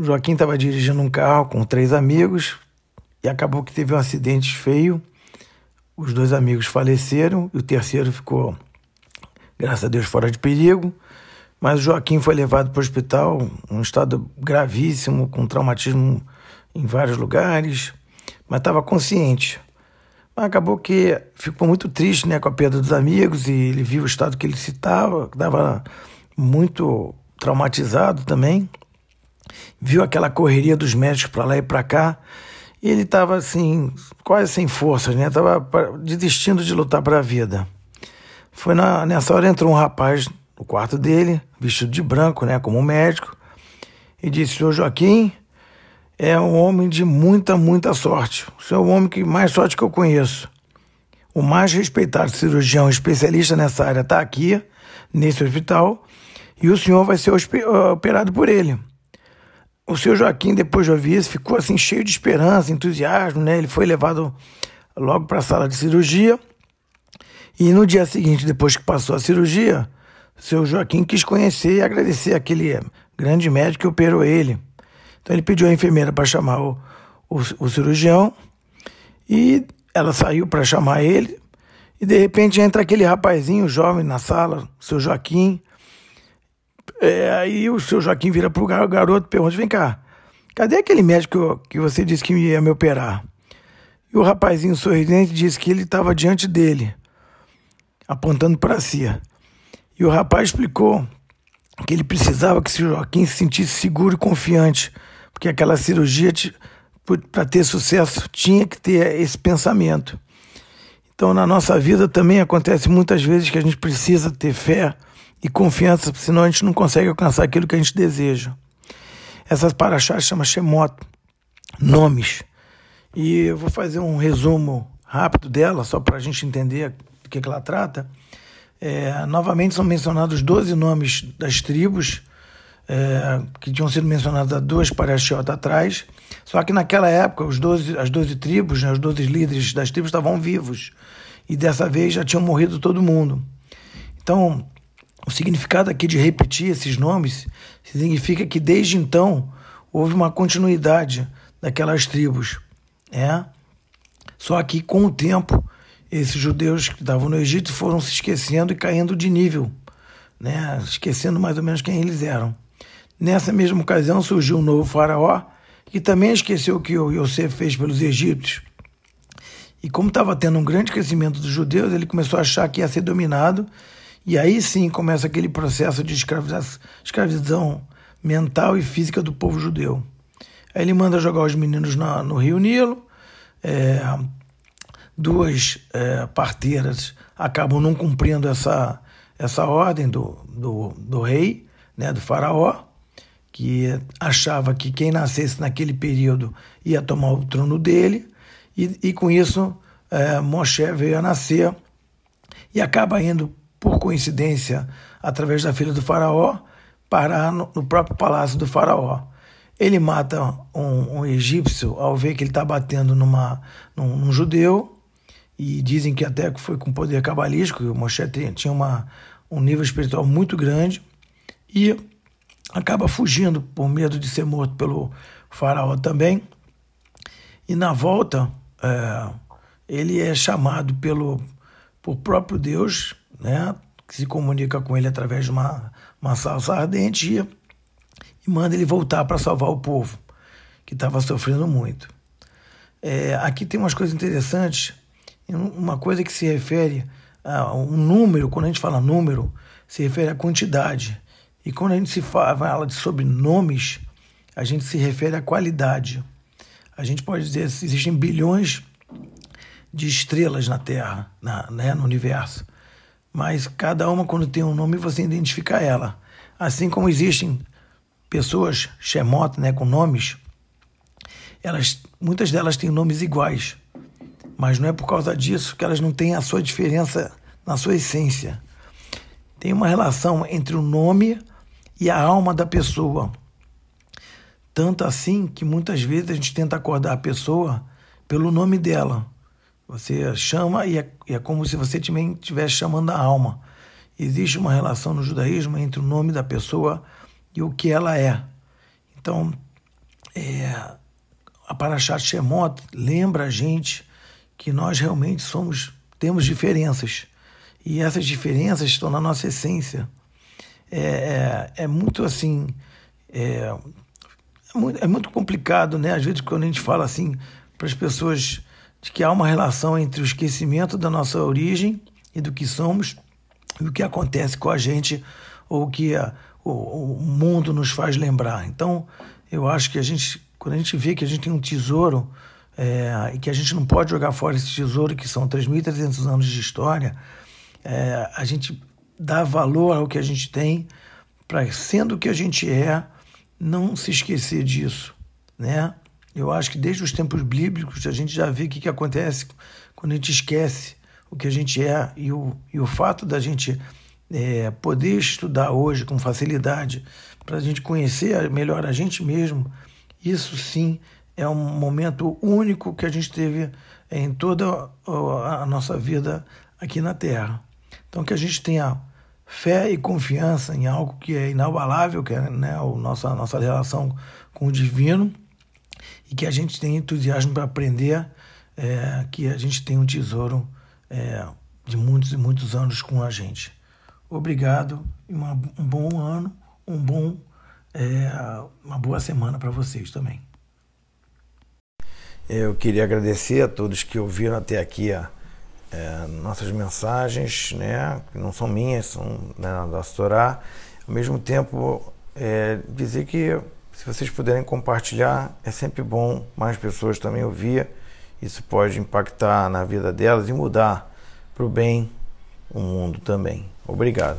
O Joaquim estava dirigindo um carro com três amigos e acabou que teve um acidente feio. Os dois amigos faleceram e o terceiro ficou, graças a Deus, fora de perigo. Mas o Joaquim foi levado para o hospital, um estado gravíssimo, com traumatismo em vários lugares, mas estava consciente. Mas acabou que ficou muito triste né, com a perda dos amigos e ele viu o estado que ele citava, estava muito traumatizado também. Viu aquela correria dos médicos para lá e para cá. E ele estava assim, quase sem forças, né? Estava desistindo de lutar para a vida. Foi na, nessa hora entrou um rapaz no quarto dele, vestido de branco, né, como médico, e disse: Senhor Joaquim, é um homem de muita, muita sorte. O senhor é o homem que mais sorte que eu conheço. O mais respeitado cirurgião especialista nessa área está aqui, nesse hospital, e o senhor vai ser operado por ele. O senhor Joaquim, depois de ouvir isso, ficou assim cheio de esperança, entusiasmo, né? Ele foi levado logo para a sala de cirurgia. E no dia seguinte, depois que passou a cirurgia, o senhor Joaquim quis conhecer e agradecer aquele grande médico que operou ele. Então ele pediu à enfermeira para chamar o, o, o, cirurgião e ela saiu para chamar ele. E de repente entra aquele rapazinho jovem na sala, o seu Joaquim. É, aí o seu Joaquim vira para o garoto e pergunta: Vem cá, cadê aquele médico que você disse que ia me operar? E o rapazinho sorridente disse que ele estava diante dele, apontando para si. E o rapaz explicou que ele precisava que o Joaquim se sentisse seguro e confiante porque aquela cirurgia, para ter sucesso, tinha que ter esse pensamento. Então, na nossa vida também acontece muitas vezes que a gente precisa ter fé e confiança, senão a gente não consegue alcançar aquilo que a gente deseja. Essas paraxás chama Shemot, nomes. E eu vou fazer um resumo rápido dela, só para a gente entender do que, que ela trata. É, novamente são mencionados 12 nomes das tribos é, que tinham sido mencionadas há duas parashiot atrás, só que naquela época os 12, as 12 tribos, né, os 12 líderes das tribos estavam vivos, e dessa vez já tinham morrido todo mundo. Então, o significado aqui de repetir esses nomes significa que desde então houve uma continuidade daquelas tribos. É? Só que com o tempo, esses judeus que estavam no Egito foram se esquecendo e caindo de nível, né? esquecendo mais ou menos quem eles eram. Nessa mesma ocasião surgiu um novo faraó, que também esqueceu o que o Yosef fez pelos egípcios. E como estava tendo um grande crescimento dos judeus, ele começou a achar que ia ser dominado, e aí sim começa aquele processo de escravidão mental e física do povo judeu. Aí ele manda jogar os meninos na, no rio Nilo, é, duas é, parteiras acabam não cumprindo essa, essa ordem do, do, do rei, né, do faraó, que achava que quem nascesse naquele período ia tomar o trono dele, e, e com isso é, Moshe veio a nascer e acaba indo, por coincidência, através da filha do faraó, parar no, no próprio palácio do faraó. Ele mata um, um egípcio ao ver que ele está batendo numa, num, num, judeu, e dizem que até foi com poder cabalístico, o Moshe tinha uma, um nível espiritual muito grande, e acaba fugindo por medo de ser morto pelo faraó também. E na volta, é, ele é chamado pelo por próprio Deus, né, que se comunica com ele através de uma, uma salsa ardente e, manda ele voltar para salvar o povo, que estava sofrendo muito. É, aqui tem umas coisas interessantes, uma coisa que se refere a um número, quando a gente fala número, se refere à quantidade. E quando a gente se fala de sobrenomes, a gente se refere à qualidade. A gente pode dizer que existem bilhões de estrelas na Terra, na, né, no universo. Mas cada uma, quando tem um nome, você identifica ela. Assim como existem pessoas, Shemot, né, com nomes, elas, muitas delas têm nomes iguais. Mas não é por causa disso que elas não têm a sua diferença na sua essência. Tem uma relação entre o nome e a alma da pessoa. Tanto assim que muitas vezes a gente tenta acordar a pessoa pelo nome dela. Você chama e é, é como se você também estivesse chamando a alma. Existe uma relação no judaísmo entre o nome da pessoa e o que ela é. Então, é, a Parashat Shemot lembra a gente que nós realmente somos temos diferenças e essas diferenças estão na nossa essência. É, é, é muito assim é, é, muito, é complicado, né? Às vezes quando a gente fala assim para as pessoas de que há uma relação entre o esquecimento da nossa origem e do que somos e o que acontece com a gente ou o que a, o, o mundo nos faz lembrar. Então, eu acho que a gente, quando a gente vê que a gente tem um tesouro é, e que a gente não pode jogar fora esse tesouro, que são 3.300 anos de história, é, a gente dá valor ao que a gente tem, para sendo o que a gente é, não se esquecer disso, né? Eu acho que desde os tempos bíblicos a gente já vê o que, que acontece quando a gente esquece o que a gente é e o, e o fato da gente é, poder estudar hoje com facilidade para a gente conhecer melhor a gente mesmo, isso sim é um momento único que a gente teve em toda a nossa vida aqui na Terra. Então que a gente tenha fé e confiança em algo que é inabalável, que é né, a, nossa, a nossa relação com o divino, e que a gente tenha entusiasmo para aprender, é, que a gente tem um tesouro é, de muitos e muitos anos com a gente. Obrigado e uma, um bom ano, um bom, é, uma boa semana para vocês também. Eu queria agradecer a todos que ouviram até aqui a, é, nossas mensagens, né, que não são minhas, são né, da Torá. Ao mesmo tempo, é, dizer que se vocês puderem compartilhar, é sempre bom mais pessoas também ouvir. Isso pode impactar na vida delas e mudar para o bem o mundo também. Obrigado.